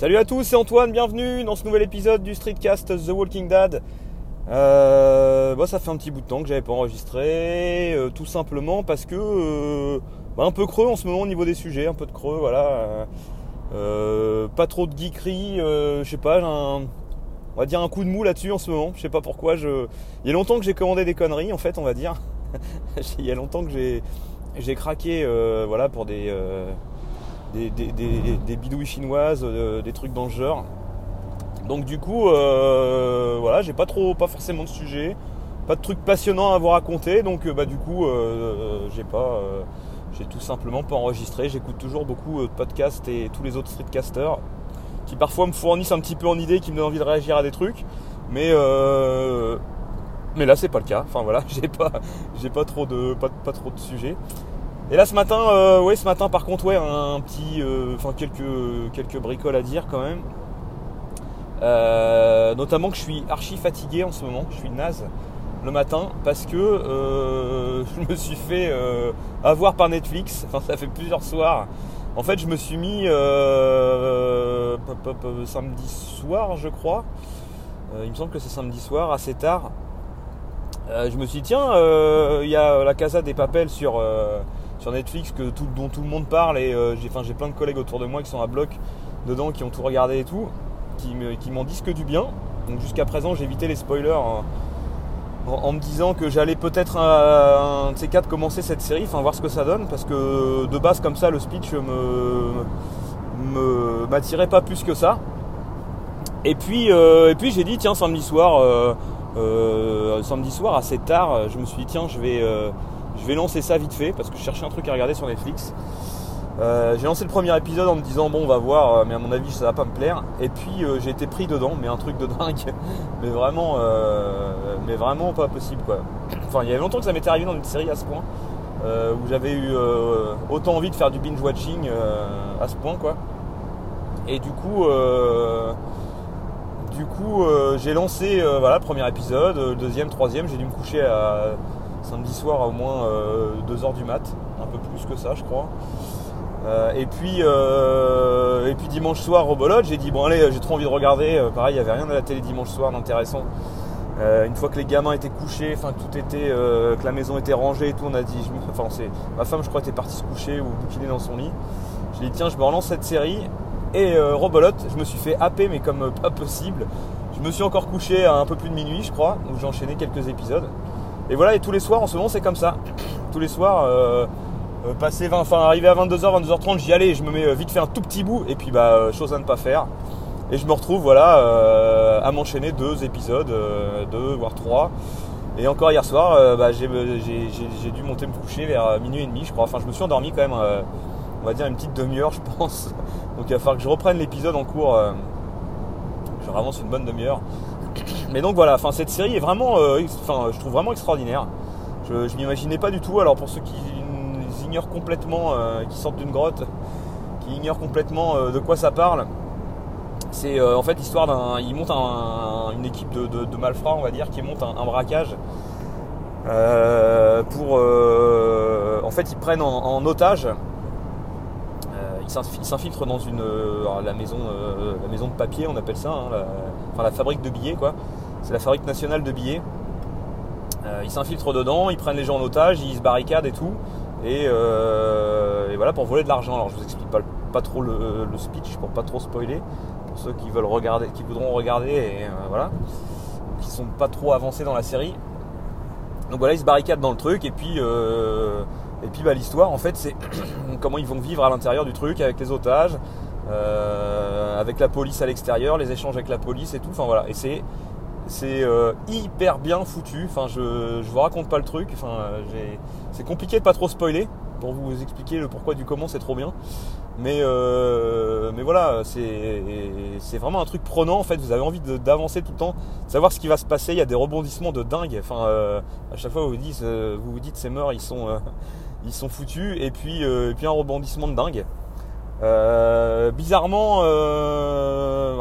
Salut à tous, c'est Antoine, bienvenue dans ce nouvel épisode du Streetcast The Walking Dead. Euh, bah, ça fait un petit bout de temps que j'avais pas enregistré, euh, tout simplement parce que euh, bah, un peu creux en ce moment au niveau des sujets, un peu de creux, voilà. Pas trop de geekerie, je sais pas, un, on va dire un coup de mou là-dessus en ce moment. Je sais pas pourquoi. Je... Il y a longtemps que j'ai commandé des conneries en fait, on va dire. Il y a longtemps que j'ai j'ai craqué, voilà, pour des des, bidouilles chinoises, euh, des trucs dans le genre. Donc du coup, euh, voilà, j'ai pas trop, pas forcément de sujet, pas de trucs passionnants à vous raconter. Donc euh, bah du coup, j'ai pas, j'ai tout simplement pas enregistré. J'écoute toujours beaucoup de podcasts et tous les autres streetcasters qui parfois me fournissent un petit peu en idée, qui me donnent envie de réagir à des trucs. Mais mais là c'est pas le cas. Enfin voilà, j'ai pas, j'ai pas trop de, pas, pas trop de sujets. Et là ce matin, euh, ouais, ce matin par contre, ouais, un petit, euh, enfin quelques quelques bricoles à dire quand même. Euh, notamment que je suis archi fatigué en ce moment, je suis naze le matin parce que je me suis fait avoir par Netflix. Enfin, ça fait plusieurs soirs. En fait, je me suis mis samedi soir, je crois. il me semble que c'est samedi soir, assez tard. je me suis dit, tiens, il y a la Casa des Papels sur sur Netflix que tout, dont tout le monde parle et euh, j'ai plein de collègues autour de moi qui sont à bloc dedans, qui ont tout regardé et tout, qui, m'en disent que du bien. Donc jusqu'à présent j'ai évité les spoilers en, me disant que j'allais peut-être un, de ces quatre commencer cette série, enfin voir ce que ça donne, parce que de base comme ça le speech me m'attirait pas plus que ça. Et puis, euh, j'ai dit tiens samedi soir, euh, samedi soir assez tard, je me suis dit tiens je vais je vais lancer ça vite fait parce que je cherchais un truc à regarder sur Netflix. Euh, j'ai lancé le premier épisode en me disant bon on va voir euh, mais à mon avis ça va pas me plaire. Et puis euh, j'ai été pris dedans mais un truc de dingue. Mais vraiment mais vraiment pas possible quoi. Enfin il y avait longtemps que ça m'était arrivé dans une série à ce point où j'avais eu autant envie de faire du binge watching à ce point quoi. Et du coup du coup j'ai lancé voilà premier épisode deuxième troisième j'ai dû me coucher à samedi soir à au moins 2h euh, du mat, un peu plus que ça je crois. Euh, et, puis, euh, et puis dimanche soir au j'ai dit bon allez j'ai trop envie de regarder, pareil il n'y avait rien à la télé dimanche soir d'intéressant. une fois que les gamins étaient couchés, enfin tout était, que la maison était rangée et tout, on a dit, enfin c'est, ma femme je crois était partie se coucher ou bouquiner dans son lit. J'ai dit tiens je me relance cette série et Robolote, je me suis fait happer mais comme pas possible. Je me suis encore couché à un peu plus de minuit je crois, où j'ai enchaîné quelques épisodes. Et voilà, et tous les soirs en ce moment c'est comme ça. Tous les soirs, euh, euh, passer 20, enfin arriver à 22h, 22h30, j'y allais, je me mets euh, vite fait un tout petit bout, et puis bah chose à ne pas faire. Et je me retrouve voilà à m'enchaîner deux épisodes, deux voire trois. Et encore hier soir, bah, j'ai dû monter me coucher vers minuit et demi, je crois. Enfin, je me suis endormi quand même, on va dire une petite demi-heure, je pense. Donc il va falloir que je reprenne l'épisode en cours. je avance une bonne demi-heure. Mais donc voilà, cette série est vraiment, euh, enfin, je trouve vraiment extraordinaire. Je, ne m'imaginais pas du tout. Alors pour ceux qui ignorent complètement, euh, qui sortent d'une grotte, qui ignorent complètement euh, de quoi ça parle, c'est en fait l'histoire d'un, ils montent une équipe de, malfrats, on va dire, qui monte un, braquage. pour, en fait, ils prennent en, otage ils s'infiltrent dans une la maison la maison de papier on appelle ça hein, enfin la fabrique de billets quoi c'est la fabrique nationale de billets. Euh, ils s'infiltrent dedans, ils prennent les gens en otage, ils se barricadent et tout. Et, euh, voilà pour voler de l'argent. Alors je vous explique pas, trop le, speech pour pas trop spoiler. Pour ceux qui veulent regarder, qui voudront regarder et euh, voilà. Qui sont pas trop avancés dans la série. Donc voilà, ils se barricadent dans le truc et puis et puis bah, l'histoire en fait c'est comment ils vont vivre à l'intérieur du truc avec les otages, avec la police à l'extérieur, les échanges avec la police et tout. Enfin voilà, et c'est c'est euh, hyper bien foutu. Enfin, je, je vous raconte pas le truc. Enfin, c'est compliqué de pas trop spoiler pour vous expliquer le pourquoi du comment. C'est trop bien. Mais, euh, mais voilà, c'est vraiment un truc prenant. En fait, vous avez envie d'avancer tout le temps, de savoir ce qui va se passer. Il y a des rebondissements de dingue. Enfin, euh, à chaque fois, vous vous dites, vous vous dites, ces morts, ils sont, ils sont foutus. Et puis, puis un rebondissement de dingue. bizarrement,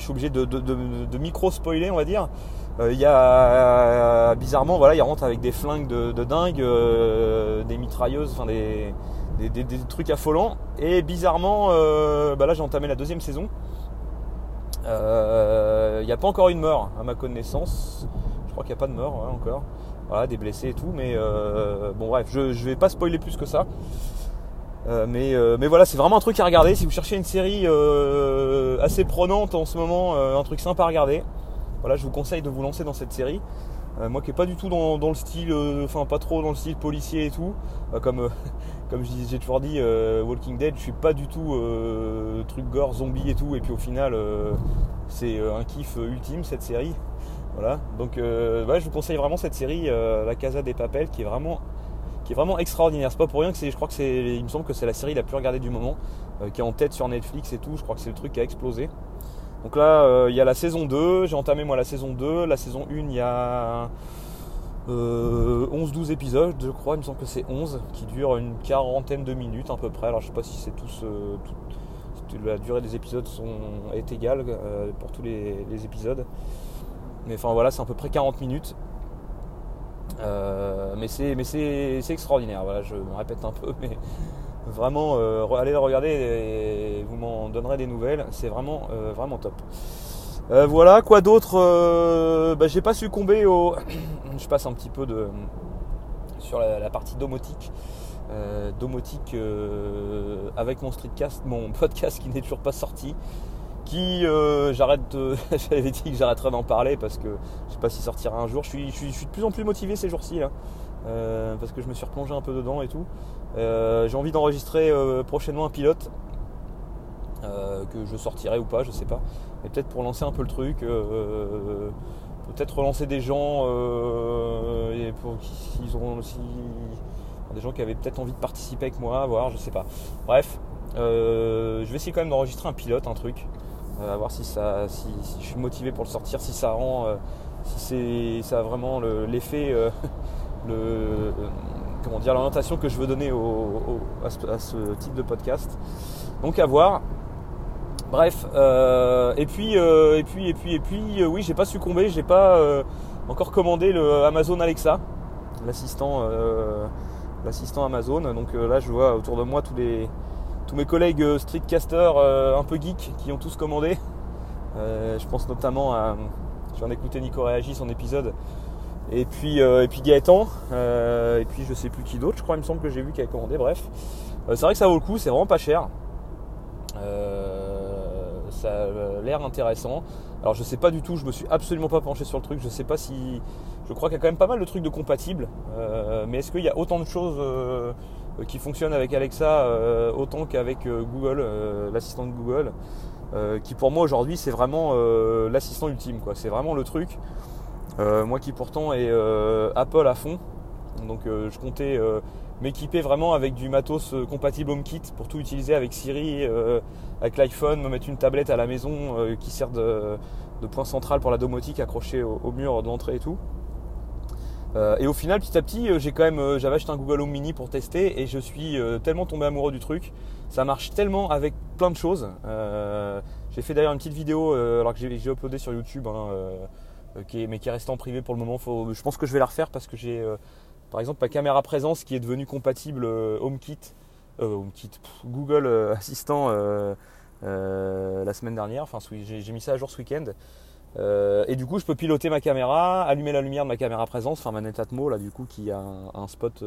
je suis obligé de, de micro spoiler, on va dire. Euh, il y a euh, bizarrement voilà il rentre avec des flingues de, dingue, euh, des mitrailleuses, enfin des, des, trucs affolants. Et bizarrement, bah là j'ai entamé la deuxième saison. Il n'y a pas encore une mort à ma connaissance. Je crois qu'il n'y a pas de mort encore. Voilà, des blessés et tout. Mais bon bref, je vais pas spoiler plus que ça. Mais, mais, voilà, c'est vraiment un truc à regarder. Si vous cherchez une série assez prenante en ce moment, un truc sympa à regarder, voilà, je vous conseille de vous lancer dans cette série. Euh, moi qui est pas du tout dans, le style, euh, enfin pas trop dans le style policier et tout, euh, comme, comme j'ai toujours dit, Walking Dead, je suis pas du tout truc gore, zombie et tout, et puis au final c'est un kiff ultime cette série. Voilà, donc je vous conseille vraiment cette série, La Casa des Papels, qui est vraiment qui est vraiment extraordinaire. C'est pas pour rien que c'est, je crois que c'est, il me semble que c'est la série la plus regardée du moment, qui est en tête sur Netflix et tout. Je crois que c'est le truc qui a explosé. Donc là, euh, il y a la saison 2, j'ai entamé moi la saison 2, la saison 1, il y a 11-12 euh, épisodes, je crois, il me semble que c'est 11, qui durent une quarantaine de minutes à peu près. Alors je sais pas si c'est tous... Euh, la durée des épisodes sont, est égale pour tous les, épisodes. Mais enfin voilà, c'est à peu près 40 minutes. Mais c'est extraordinaire, voilà, je me répète un peu, mais Vraiment, euh, allez le regarder et vous m'en donnerez des nouvelles. C'est vraiment, euh, vraiment top. Euh, voilà, quoi d'autre bah, J'ai pas succombé au. Je passe un petit peu de sur la, partie domotique. domotique avec mon streetcast, mon podcast qui n'est toujours pas sorti. Qui j'arrête J'avais dit que j'arrêterais d'en parler parce que je sais pas s'il sortira un jour. Je suis, je suis, de plus en plus motivé ces jours-ci. parce que je me suis replongé un peu dedans et tout. Euh, j'ai envie d'enregistrer euh, prochainement un pilote euh, que je sortirai ou pas, je sais pas. Mais peut-être pour lancer un peu le truc, peut-être relancer des gens et pour qu'ils auront aussi des gens qui avaient peut-être envie de participer avec moi, voir, je sais pas. Bref, je vais essayer quand même d'enregistrer un pilote, un truc, à voir si ça, si, je suis motivé pour le sortir, si ça rend, si c'est, ça a vraiment l'effet, le, comment dire, l'orientation que je veux donner à, ce, type de podcast. Donc à voir. Bref, euh, et puis euh, et puis et puis et puis euh, oui, j'ai pas succombé, j'ai pas encore commandé le Amazon Alexa, l'assistant l'assistant Amazon. Donc là, je vois autour de moi tous les tous mes collègues streetcasters un peu geeks qui ont tous commandé. je pense notamment à je viens d'écouter Nico Réagi son épisode et puis, euh, et puis Gaëtan, euh, et puis je sais plus qui d'autre, je crois, il me semble que j'ai vu qui avait commandé, bref. Euh, c'est vrai que ça vaut le coup, c'est vraiment pas cher. ça a l'air intéressant. Alors je sais pas du tout, je me suis absolument pas penché sur le truc, je sais pas si. Je crois qu'il y a quand même pas mal de trucs de compatibles. mais est-ce qu'il y a autant de choses qui fonctionnent avec Alexa autant qu'avec Google, l'assistant de Google qui pour moi aujourd'hui c'est vraiment l'assistant ultime. C'est vraiment le truc. Euh, moi qui pourtant est euh, Apple à fond, donc euh, je comptais m'équiper vraiment avec du matos compatible HomeKit pour tout utiliser avec Siri, avec l'iPhone, me mettre une tablette à la maison qui sert de, point central pour la domotique accrochée au, mur d'entrée et tout. Et au final, petit à petit, j'ai quand même, j'avais acheté un Google Home Mini pour tester et je suis tellement tombé amoureux du truc. Ça marche tellement avec plein de choses. j'ai fait d'ailleurs une petite vidéo alors que j'ai uploadé sur YouTube. Hein, euh, mais qui est resté en privé pour le moment. je pense que je vais la refaire parce que j'ai euh, par exemple ma caméra présence qui est devenue compatible euh, HomeKit, HomeKit Google Assistant la semaine dernière. Enfin, j'ai mis ça à jour ce week-end. Et du coup, je peux piloter ma caméra, allumer la lumière de ma caméra présence, enfin ma Netatmo là du coup qui a un, spot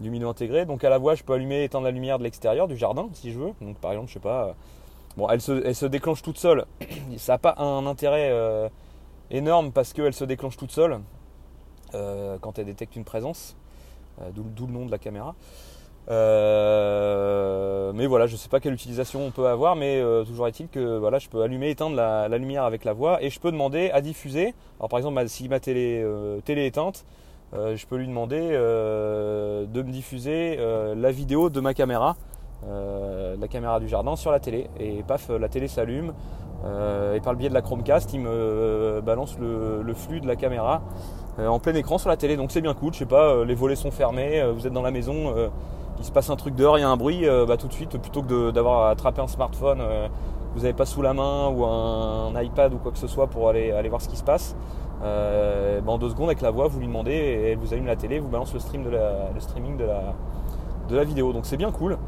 lumineux intégré. Donc à la voix, je peux allumer et éteindre la lumière de l'extérieur du jardin si je veux. Donc par exemple, je sais pas. Bon, elle se, elle se déclenche toute seule. Ça n'a pas un intérêt énorme parce qu'elle se déclenche toute seule euh, quand elle détecte une présence, euh, d'où le nom de la caméra. Euh, mais voilà, je ne sais pas quelle utilisation on peut avoir, mais toujours est-il que voilà, je peux allumer, éteindre la, lumière avec la voix et je peux demander à diffuser. Alors par exemple, si ma télé, télé est éteinte, je peux lui demander de me diffuser la vidéo de ma caméra, la caméra du jardin sur la télé. Et paf, la télé s'allume, euh, et par le biais de la Chromecast, il me euh, balance le, flux de la caméra euh, en plein écran sur la télé. Donc c'est bien cool. Je sais pas, les volets sont fermés, vous êtes dans la maison, il se passe un truc dehors, il y a un bruit, bah, tout de suite, plutôt que d'avoir attrapé un smartphone, vous n'avez pas sous la main ou un, iPad ou quoi que ce soit pour aller, voir ce qui se passe. Bah, en deux secondes avec la voix, vous lui demandez et elle vous allume la télé, vous balance le streaming de la, de la vidéo. Donc c'est bien cool.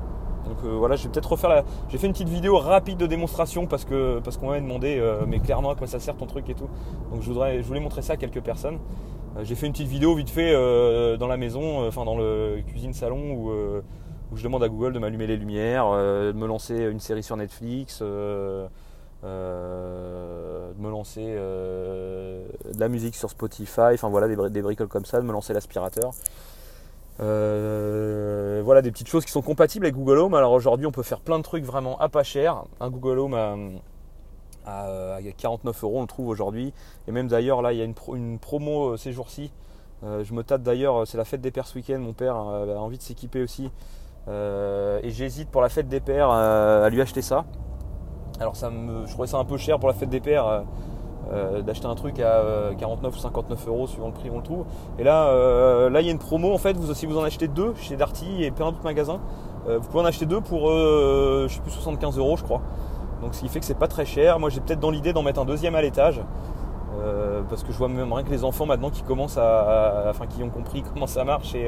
Donc voilà, je vais peut-être refaire la. J'ai fait une petite vidéo rapide de démonstration parce que parce qu'on m'avait demandé, mais clairement à quoi ça sert ton truc et tout. Donc je voudrais, je voulais montrer ça à quelques personnes. J'ai fait une petite vidéo vite fait dans la maison, enfin dans le cuisine salon où, je demande à Google de m'allumer les lumières, de me lancer une série sur Netflix. Euh, de me lancer euh, de la musique sur Spotify, enfin voilà, des, bricoles comme ça, de me lancer l'aspirateur. Euh, voilà des petites choses qui sont compatibles avec Google Home. Alors aujourd'hui, on peut faire plein de trucs vraiment à pas cher. Un Google Home à, 49 euros, on le trouve aujourd'hui. Et même d'ailleurs, là, il y a une, promo ces jours-ci. je me tâte d'ailleurs, c'est la fête des pères ce week-end. Mon père a envie de s'équiper aussi. et j'hésite pour la fête des pères à lui acheter ça. Alors ça me, je trouvais ça un peu cher pour la fête des pères euh, euh, d'acheter un truc à 49 euh, ou 59 euros suivant le prix on le trouve. Et là, là il y a une promo en fait. Vous, si vous en achetez deux chez Darty et plein d'autres magasins, vous pouvez en acheter deux pour je sais plus 75 euros je crois. Donc ce qui fait que c'est pas très cher. Moi j'ai peut-être dans l'idée d'en mettre un deuxième à l'étage. parce que je vois même rien que les enfants maintenant qui commencent à, enfin qui ont compris comment ça marche et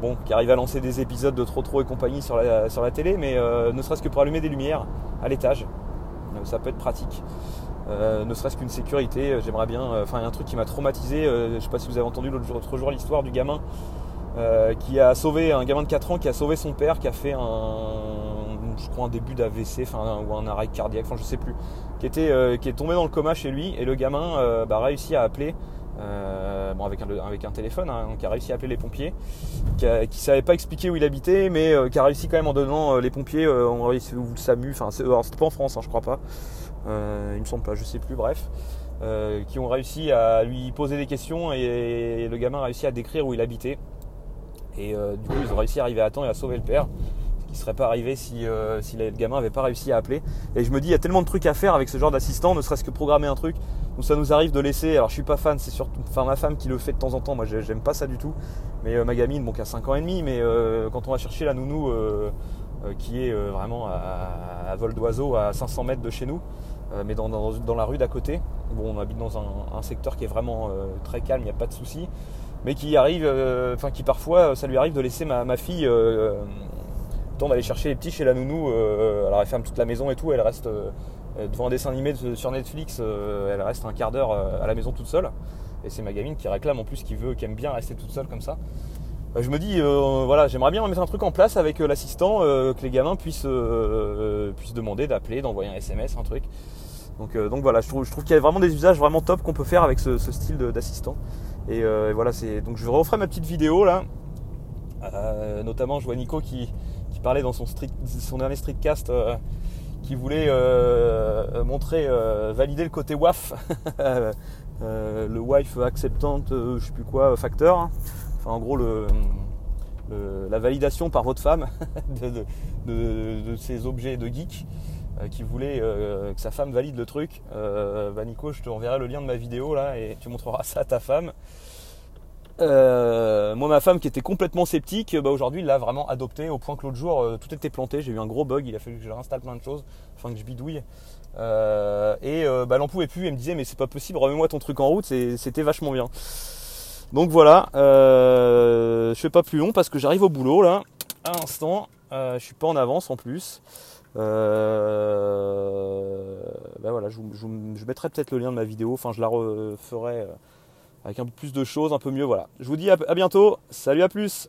bon qui arrivent à lancer des épisodes de trop trop et compagnie sur la, télé mais ne serait-ce que pour allumer des lumières à l'étage ça peut être pratique. Euh, ne serait-ce qu'une sécurité, euh, j'aimerais bien. Euh, enfin, un truc qui m'a traumatisé. je sais pas si vous avez entendu l'autre jour, jour l'histoire du gamin qui a sauvé un gamin de 4 ans qui a sauvé son père, qui a fait un, je crois un début d'AVC, ou un arrêt cardiaque, enfin je sais plus, qui était, qui est tombé dans le coma chez lui et le gamin bah, a réussi à appeler. bon, avec un, téléphone, hein, qui a réussi à appeler les pompiers, qui ne savait pas expliquer où il habitait, mais qui a réussi quand même en donnant les pompiers, réussi, ou le SAMU, enfin c'était pas en France, hein, je crois pas, euh, il me semble pas, je sais plus, bref, euh, qui ont réussi à lui poser des questions et, le gamin a réussi à décrire où il habitait. Et euh, du coup, ils ont réussi à arriver à temps et à sauver le père. Qui ne serait pas arrivé si, si le gamin n'avait pas réussi à appeler. Et je me dis, il y a tellement de trucs à faire avec ce genre d'assistant, ne serait-ce que programmer un truc où ça nous arrive de laisser. Alors, je suis pas fan, c'est surtout enfin, ma femme qui le fait de temps en temps. Moi, j'aime pas ça du tout. Mais ma gamine, bon, qui a 5 ans et demi, mais quand on va chercher la nounou qui est vraiment à vol d'oiseau à 500 mètres de chez nous, euh, mais dans, la rue d'à côté. Bon, on habite dans un, secteur qui est vraiment euh, très calme, il n'y a pas de souci. Mais qui arrive, euh, enfin qui parfois, ça lui arrive de laisser ma, fille le d'aller chercher les petits chez la nounou. alors elle ferme toute la maison et tout, elle reste devant un dessin animé sur Netflix, elle reste un quart d'heure à la maison toute seule. Et c'est ma gamine qui réclame en plus, qui veut, qui aime bien rester toute seule comme ça. je me dis, voilà, j'aimerais bien mettre un truc en place avec l'assistant, que les gamins puissent, puissent demander, d'appeler, d'envoyer un SMS, un truc. Euh, donc, voilà, je trouve, qu'il y a vraiment des usages vraiment top qu'on peut faire avec ce, style d'assistant. Euh, et, voilà, c'est donc je referai ma petite vidéo là. Euh, notamment, je vois Nico qui, parlait dans son, son dernier streetcast qui voulait montrer, valider le côté WAF, le wife acceptante, je sais plus quoi, facteur. Enfin, en gros, le, la validation par votre femme de, ces objets de geek. Euh, qui voulait euh, que sa femme valide le truc. Euh, bah Nico, je te enverrai le lien de ma vidéo là et tu montreras ça à ta femme. Moi, ma femme qui était complètement sceptique, bah, aujourd'hui, l'a vraiment adopté au point que l'autre jour, tout était planté. J'ai eu un gros bug. Il a fallu que je réinstalle plein de choses, enfin que je bidouille. et bah, elle n'en pouvait plus. Elle me disait, mais c'est pas possible, remets-moi ton truc en route. C'était vachement bien. Donc voilà, je fais pas plus long parce que j'arrive au boulot là, à l'instant. je suis pas en avance en plus. Euh, ben voilà, je, mettrai peut-être le lien de ma vidéo, enfin je la referai euh, avec un peu plus de choses, un peu mieux. Voilà. Je vous dis à bientôt, salut à plus